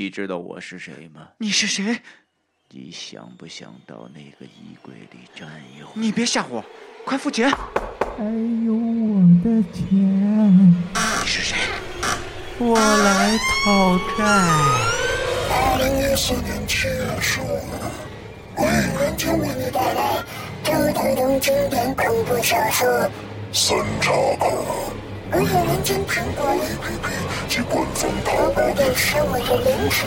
你知道我是谁吗？你是谁？你想不想到那个衣柜里占有？你别吓我，快付钱！还有我的钱，你是谁？我来讨债。二零一四年七月十五日，鬼影人间为你带来周等等经典恐怖小说《三岔口》。鬼影人间苹果 APP 及官方淘宝店售卖的零食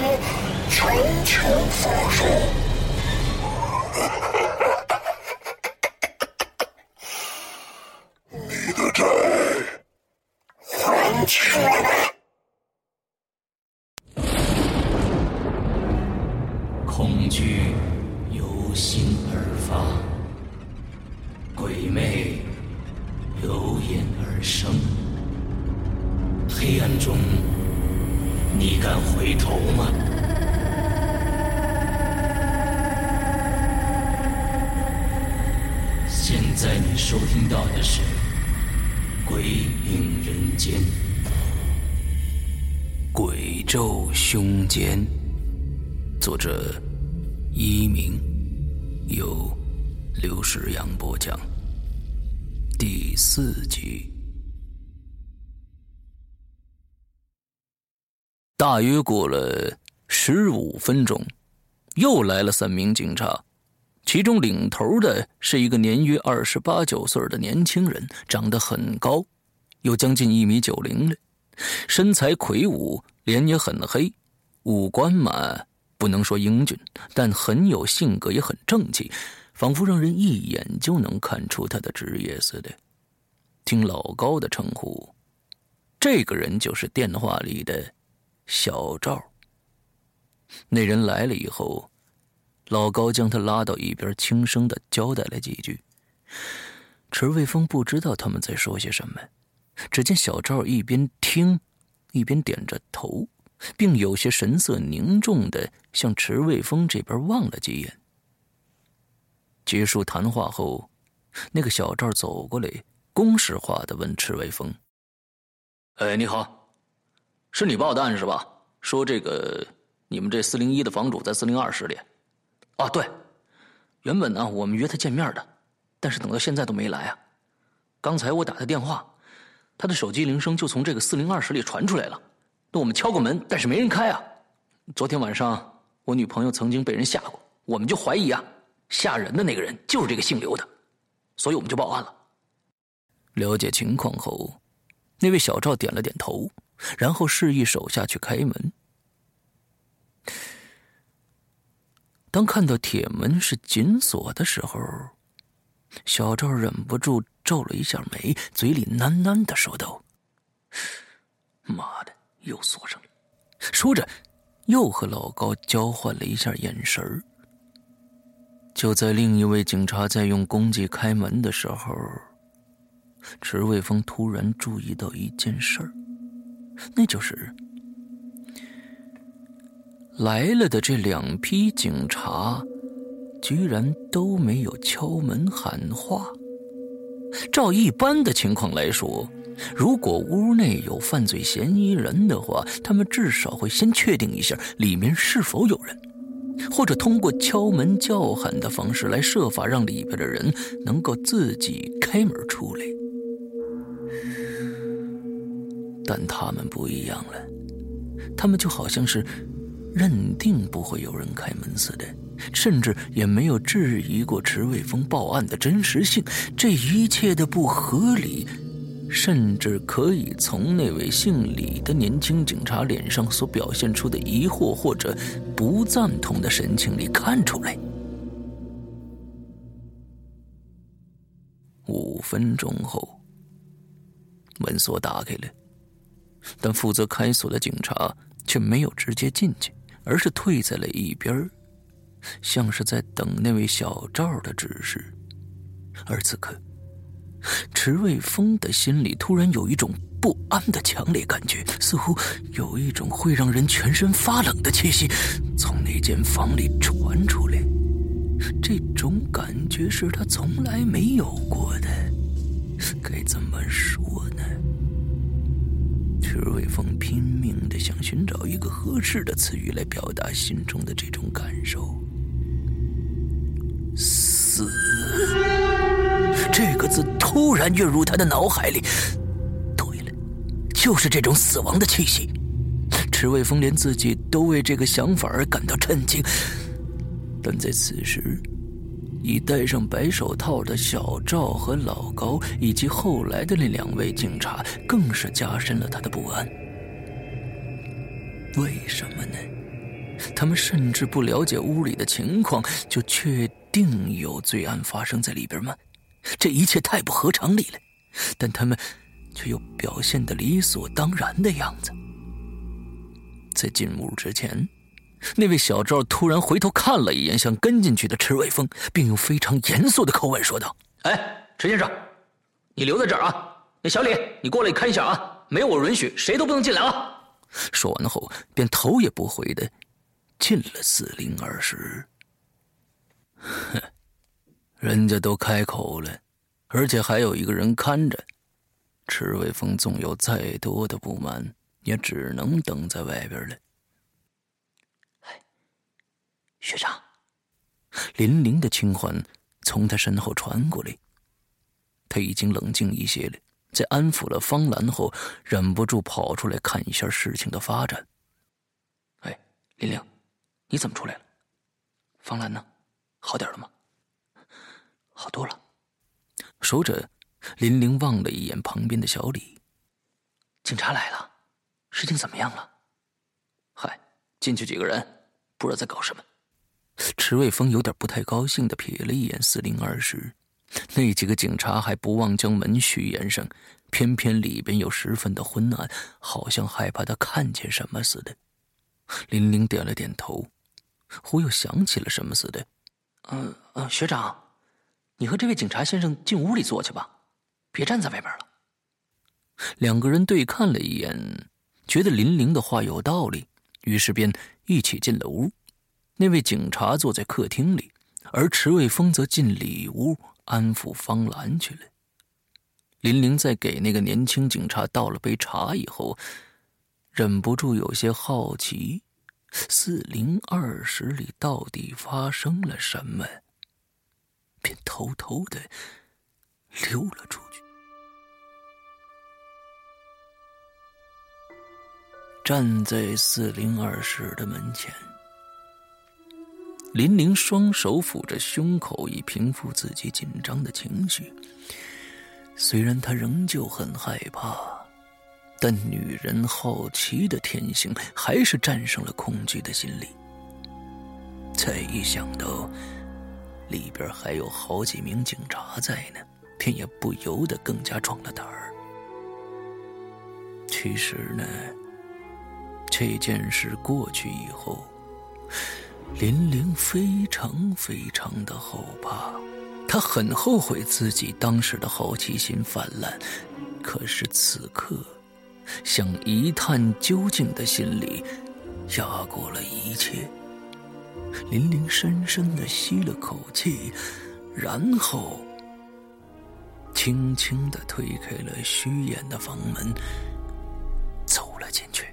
全球发售。你的债还清了吗？恐惧由心而发，鬼魅由眼而生。黑暗中，你敢回头吗？现在你收听到的是《鬼影人间》，鬼咒凶间。作者：一鸣，由刘世阳播讲。第四集。大约过了十五分钟，又来了三名警察，其中领头的是一个年约二十八九岁的年轻人，长得很高，有将近一米九零了，身材魁梧，脸也很黑，五官嘛。不能说英俊，但很有性格，也很正气，仿佛让人一眼就能看出他的职业似的。听老高的称呼，这个人就是电话里的小赵。那人来了以后，老高将他拉到一边，轻声的交代了几句。池卫峰不知道他们在说些什么，只见小赵一边听，一边点着头。并有些神色凝重的向池卫峰这边望了几眼。结束谈话后，那个小赵走过来，公式化的问池卫峰：“哎，你好，是你报的案是吧？说这个你们这四零一的房主在四零二室里。啊，对，原本呢我们约他见面的，但是等到现在都没来啊。刚才我打他电话，他的手机铃声就从这个四零二室里传出来了。”那我们敲过门，但是没人开啊。昨天晚上我女朋友曾经被人吓过，我们就怀疑啊，吓人的那个人就是这个姓刘的，所以我们就报案了。了解情况后，那位小赵点了点头，然后示意手下去开门。当看到铁门是紧锁的时候，小赵忍不住皱了一下眉，嘴里喃喃的说道：“妈的！”又锁上了，说着，又和老高交换了一下眼神。就在另一位警察在用工具开门的时候，池卫峰突然注意到一件事儿，那就是来了的这两批警察，居然都没有敲门喊话。照一般的情况来说。如果屋内有犯罪嫌疑人的话，他们至少会先确定一下里面是否有人，或者通过敲门叫喊的方式来设法让里边的人能够自己开门出来。但他们不一样了，他们就好像是认定不会有人开门似的，甚至也没有质疑过池卫峰报案的真实性。这一切的不合理。甚至可以从那位姓李的年轻警察脸上所表现出的疑惑或者不赞同的神情里看出来。五分钟后，门锁打开了，但负责开锁的警察却没有直接进去，而是退在了一边，像是在等那位小赵的指示。而此刻。池卫峰的心里突然有一种不安的强烈感觉，似乎有一种会让人全身发冷的气息从那间房里传出来。这种感觉是他从来没有过的，该怎么说呢？池伟峰拼命的想寻找一个合适的词语来表达心中的这种感受。死，这个字突然跃入他的脑海里。对了，就是这种死亡的气息。池伟峰连自己都为这个想法而感到震惊，但在此时。已戴上白手套的小赵和老高，以及后来的那两位警察，更是加深了他的不安。为什么呢？他们甚至不了解屋里的情况，就确定有罪案发生在里边吗？这一切太不合常理了，但他们却又表现得理所当然的样子。在进屋之前。那位小赵突然回头看了一眼想跟进去的池伟峰，并用非常严肃的口吻说道：“哎，池先生，你留在这儿啊！那小李，你过来看一下啊！没有我允许，谁都不能进来啊！”说完后，便头也不回的进了四零二室。哼，人家都开口了，而且还有一个人看着，池伟峰纵有再多的不满，也只能等在外边了。学长，林玲的轻唤从他身后传过来。他已经冷静一些了，在安抚了方兰后，忍不住跑出来看一下事情的发展。哎，林玲，你怎么出来了？方兰呢？好点了吗？好多了。说着，林玲望了一眼旁边的小李。警察来了，事情怎么样了？嗨，进去几个人，不知道在搞什么。池瑞峰有点不太高兴的瞥了一眼四零二室，那几个警察还不忘将门虚掩上，偏偏里边又十分的昏暗，好像害怕他看见什么似的。林玲点了点头，忽又想起了什么似的：“嗯嗯，学长，你和这位警察先生进屋里坐去吧，别站在外边了。”两个人对看了一眼，觉得林玲的话有道理，于是便一起进了屋。那位警察坐在客厅里，而池卫峰则进里屋安抚方兰去了。林玲在给那个年轻警察倒了杯茶以后，忍不住有些好奇：四零二室里到底发生了什么？便偷偷的溜了出去，站在四零二室的门前。林玲双手抚着胸口，以平复自己紧张的情绪。虽然她仍旧很害怕，但女人好奇的天性还是战胜了恐惧的心理。再一想到里边还有好几名警察在呢，便也不由得更加壮了胆儿。其实呢，这件事过去以后。林玲非常非常的后怕，她很后悔自己当时的好奇心泛滥，可是此刻，想一探究竟的心理压过了一切。林玲深深的吸了口气，然后轻轻的推开了虚掩的房门，走了进去。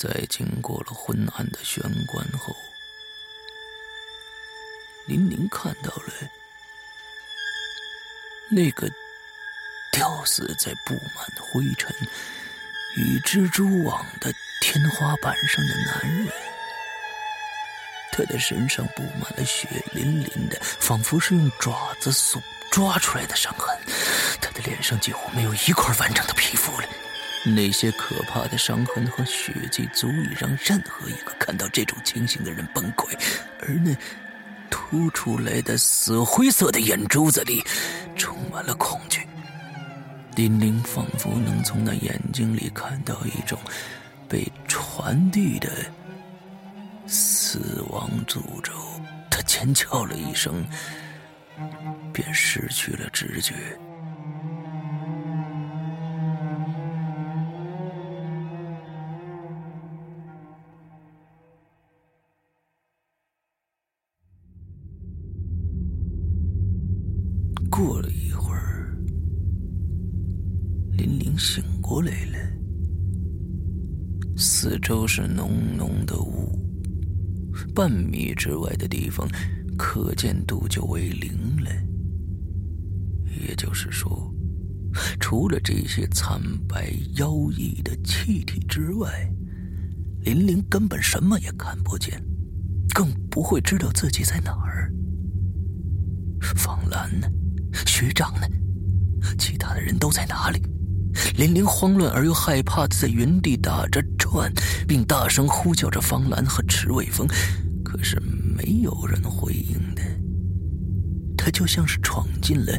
在经过了昏暗的玄关后，林玲看到了那个吊死在布满灰尘与蜘蛛网的天花板上的男人。他的身上布满了血淋淋的，仿佛是用爪子所抓出来的伤痕。他的脸上几乎没有一块完整的皮肤了。那些可怕的伤痕和血迹，足以让任何一个看到这种情形的人崩溃。而那凸出来的死灰色的眼珠子里，充满了恐惧。林玲仿佛能从那眼睛里看到一种被传递的死亡诅咒。他尖叫了一声，便失去了知觉。醒过来了。四周是浓浓的雾，半米之外的地方可见度就为零了。也就是说，除了这些惨白妖异的气体之外，林玲根本什么也看不见，更不会知道自己在哪儿。方兰呢？学长呢？其他的人都在哪里？林玲慌乱而又害怕的在原地打着转，并大声呼叫着方兰和池卫峰，可是没有人回应的。他就像是闯进了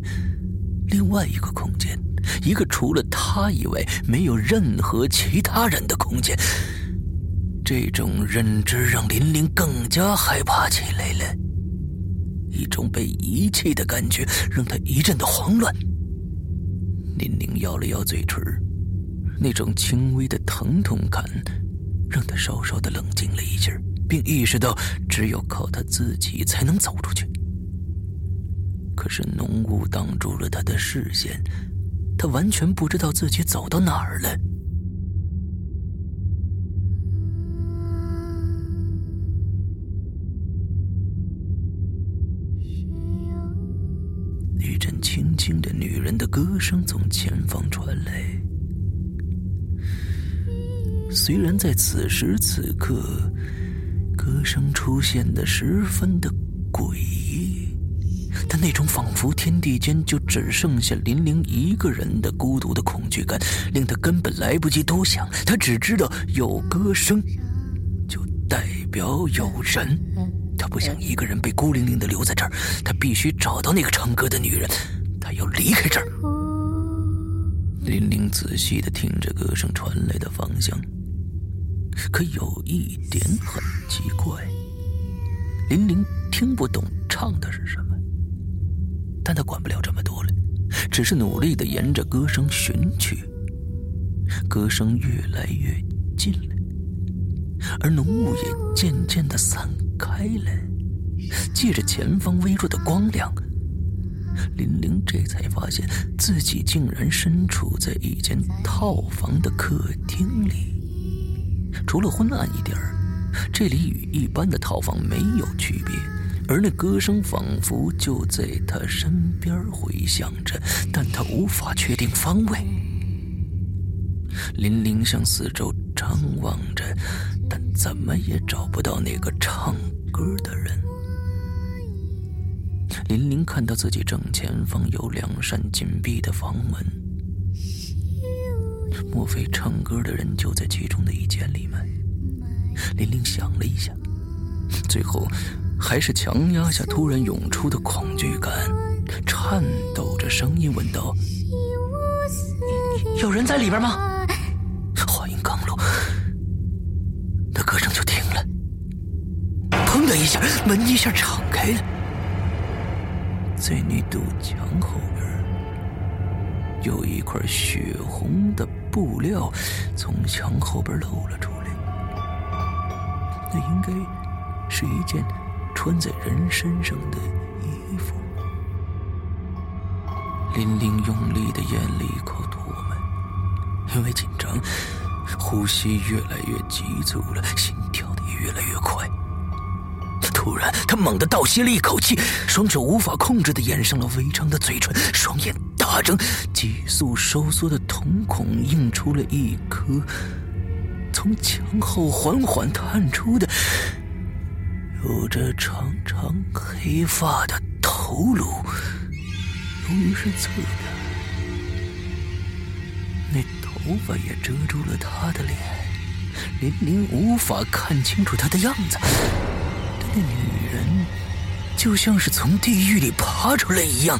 另外一个空间，一个除了他以外没有任何其他人的空间。这种认知让林玲更加害怕起来了，一种被遗弃的感觉让他一阵的慌乱。林宁咬了咬嘴唇，那种轻微的疼痛感让他稍稍的冷静了一下，并意识到只有靠他自己才能走出去。可是浓雾挡住了他的视线，他完全不知道自己走到哪儿了。歌声从前方传来。虽然在此时此刻，歌声出现的十分的诡异，但那种仿佛天地间就只剩下林玲一个人的孤独的恐惧感，令他根本来不及多想。他只知道有歌声，就代表有人。他不想一个人被孤零零的留在这儿，他必须找到那个唱歌的女人，要离开这儿。林玲仔细的听着歌声传来的方向，可有一点很奇怪，林玲听不懂唱的是什么，但他管不了这么多了，只是努力的沿着歌声寻去。歌声越来越近了，而浓雾也渐渐的散。开了，借着前方微弱的光亮，林玲这才发现自己竟然身处在一间套房的客厅里。除了昏暗一点儿，这里与一般的套房没有区别。而那歌声仿佛就在他身边回响着，但他无法确定方位。林玲向四周张望着。但怎么也找不到那个唱歌的人。林玲看到自己正前方有两扇紧闭的房门，莫非唱歌的人就在其中的一间里面？林玲想了一下，最后还是强压下突然涌出的恐惧感，颤抖着声音问道：“有人在里边吗？”话音刚落，那歌声就停了。砰的一下，门一下敞开了，在那堵墙后边，有一块血红的布料从墙后边露了出来。那应该是一件穿在人身上的衣服。林玲用力的咽了一口唾沫，因为紧张，呼吸越来越急促了，心跳的也越来越快。突然，他猛地倒吸了一口气，双手无法控制的掩上了微张的嘴唇，双眼大睁，急速收缩的瞳孔映出了一颗从墙后缓缓探出的、有着长长黑发的头颅。由于是侧的，那头发也遮住了他的脸，林玲无法看清楚他的样子。那女人就像是从地狱里爬出来一样，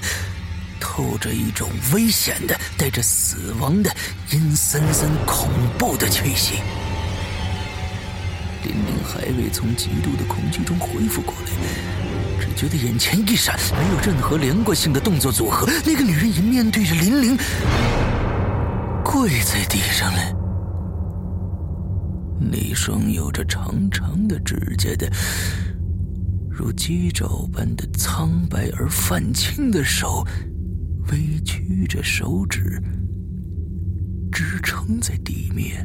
透着一种危险的、带着死亡的、阴森森、恐怖的气息。林玲还未从极度的恐惧中恢复过来，只觉得眼前一闪，没有任何连贯性的动作组合，那个女人已面对着林玲，跪在地上了。那双有着长长的指甲的。如鸡爪般的苍白而泛青的手，微曲着手指支撑在地面，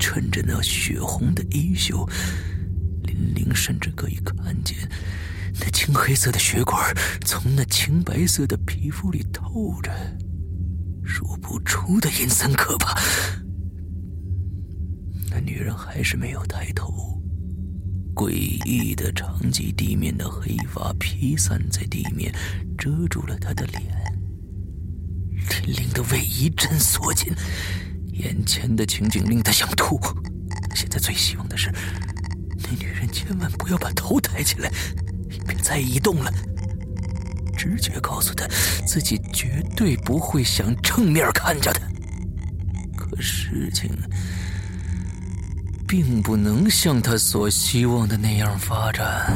衬着那血红的衣袖。林玲甚至可以看见那青黑色的血管从那青白色的皮肤里透着，说不出的阴森可怕。那女人还是没有抬头，诡异的长及地面的黑发披散在地面，遮住了他的脸。林玲的胃一阵缩紧，眼前的情景令他想吐。现在最希望的是。那女人千万不要把头抬起来，别再移动了。直觉告诉他，自己绝对不会想正面看着她。可事情并不能像他所希望的那样发展。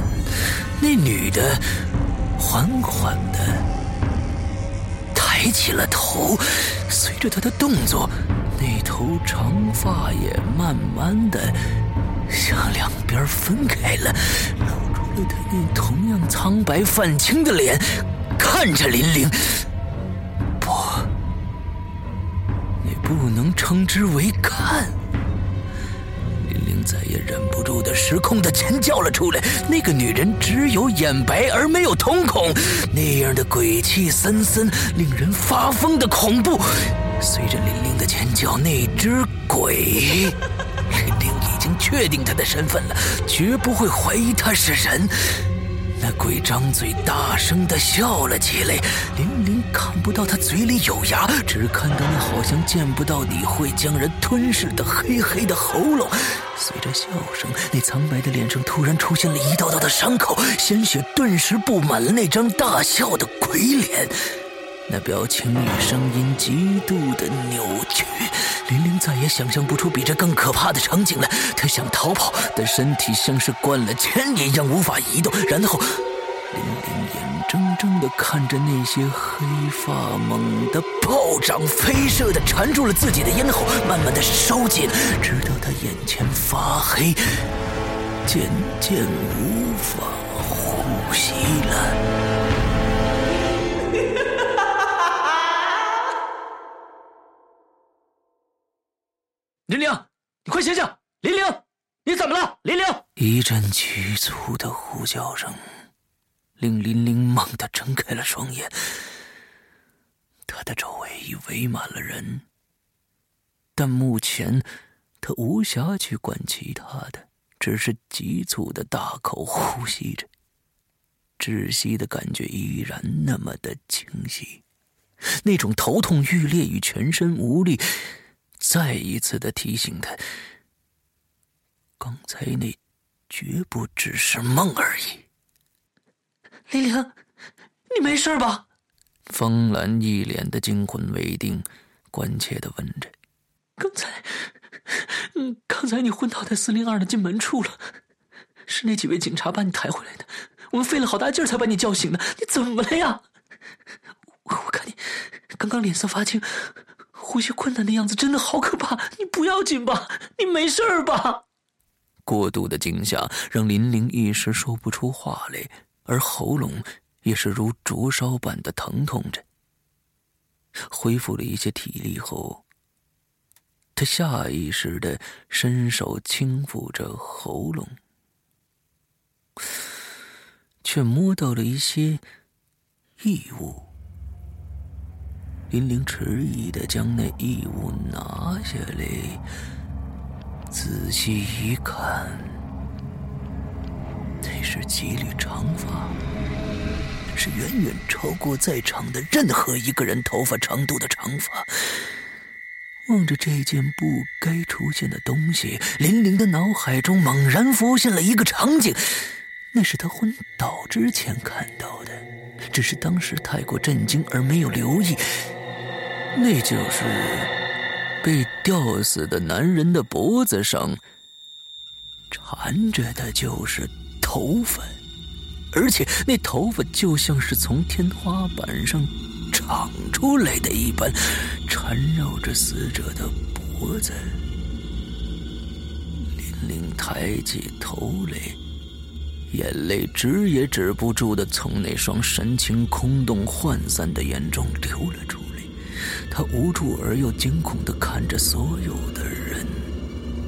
那女的缓缓的抬起了头，随着她的动作，那头长发也慢慢的。向两边分开了，露出了他那同样苍白泛青的脸，看着林玲。不，你不能称之为看。再也忍不住的失控的尖叫了出来。那个女人只有眼白而没有瞳孔，那样的鬼气森森，令人发疯的恐怖。随着林玲的尖叫，那只鬼。林玲已经确定她的身份了，绝不会怀疑她是人。那鬼张嘴大声的笑了起来，玲玲看不到他嘴里有牙，只看到那好像见不到底会将人吞噬的黑黑的喉咙。随着笑声，那苍白的脸上突然出现了一道道的伤口，鲜血顿时布满了那张大笑的鬼脸。那表情与声音极度的扭曲，林玲再也想象不出比这更可怕的场景了。她想逃跑，但身体像是灌了铅一样无法移动。然后，林玲眼睁睁地看着那些黑发猛地暴涨、飞射的缠住了自己的咽喉，慢慢的收紧，直到她眼前发黑，渐渐无法呼吸了。一阵急促的呼叫声，令林玲猛地睁开了双眼。他的周围已围满了人，但目前他无暇去管其他的，只是急促的大口呼吸着。窒息的感觉依然那么的清晰，那种头痛欲裂与全身无力。再一次的提醒他，刚才那绝不只是梦而已。玲玲，你没事吧？方兰一脸的惊魂未定，关切的问着：“刚才，嗯，刚才你昏倒在四零二的进门处了，是那几位警察把你抬回来的。我们费了好大劲儿才把你叫醒的。你怎么了呀？我我看你刚刚脸色发青。”呼吸困难的样子真的好可怕！你不要紧吧？你没事吧？过度的惊吓让林玲一时说不出话来，而喉咙也是如灼烧般的疼痛着。恢复了一些体力后，他下意识的伸手轻抚着喉咙，却摸到了一些异物。林玲迟疑的将那异物拿下来，仔细一看，那是几缕长发，是远远超过在场的任何一个人头发长度的长发。望着这件不该出现的东西，林玲的脑海中猛然浮现了一个场景，那是她昏倒之前看到的，只是当时太过震惊而没有留意。那就是被吊死的男人的脖子上缠着的，就是头发，而且那头发就像是从天花板上长出来的一般，缠绕着死者的脖子。林玲抬起头来，眼泪止也止不住的从那双神情空洞涣散的眼中流了出来。他无助而又惊恐的看着所有的人，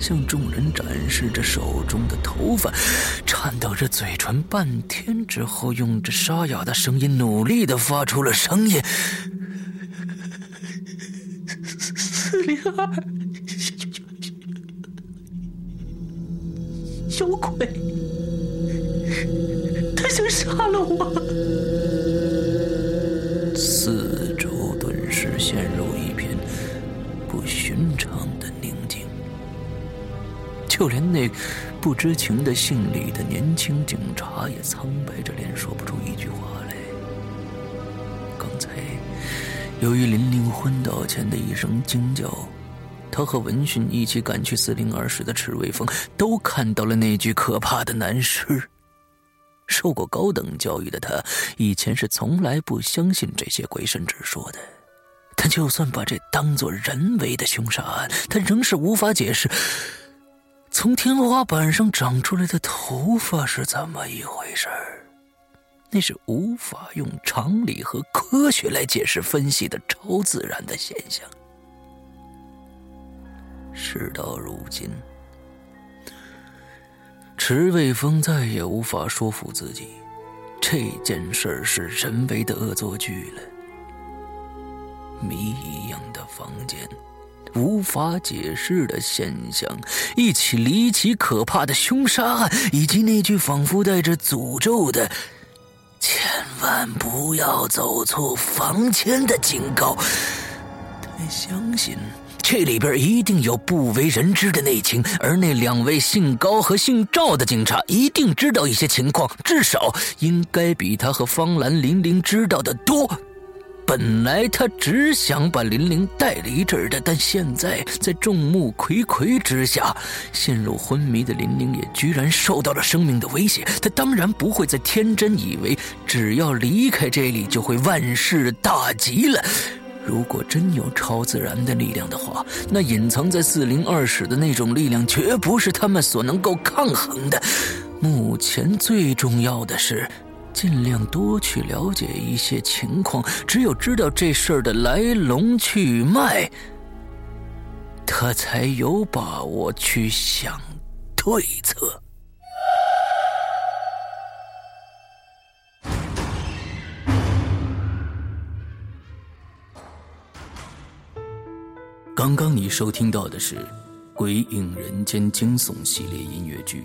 向众人展示着手中的头发，颤抖着嘴唇，半天之后，用着沙哑的声音努力的发出了声音：“四零二，有鬼！他想杀了我！”就连那不知情的姓李的年轻警察也苍白着脸，说不出一句话来。刚才，由于林玲昏倒前的一声惊叫，他和闻讯一起赶去四零二室的赤卫峰都看到了那具可怕的男尸。受过高等教育的他，以前是从来不相信这些鬼神之说的。但就算把这当做人为的凶杀案，他仍是无法解释，从天花板上长出来的头发是怎么一回事儿那是无法用常理和科学来解释分析的超自然的现象。事到如今。池卫峰再也无法说服自己，这件事儿是人为的恶作剧了。谜一样的房间，无法解释的现象，一起离奇可怕的凶杀案，以及那句仿佛带着诅咒的“千万不要走错房间”的警告。他相信。这里边一定有不为人知的内情，而那两位姓高和姓赵的警察一定知道一些情况，至少应该比他和方兰、玲玲知道的多。本来他只想把林玲带离这儿的，但现在在众目睽睽之下，陷入昏迷的林玲也居然受到了生命的威胁。他当然不会再天真以为只要离开这里就会万事大吉了。如果真有超自然的力量的话，那隐藏在四零二室的那种力量绝不是他们所能够抗衡的。目前最重要的是，尽量多去了解一些情况。只有知道这事儿的来龙去脉，他才有把握去想对策。刚刚你收听到的是《鬼影人间》惊悚系列音乐剧，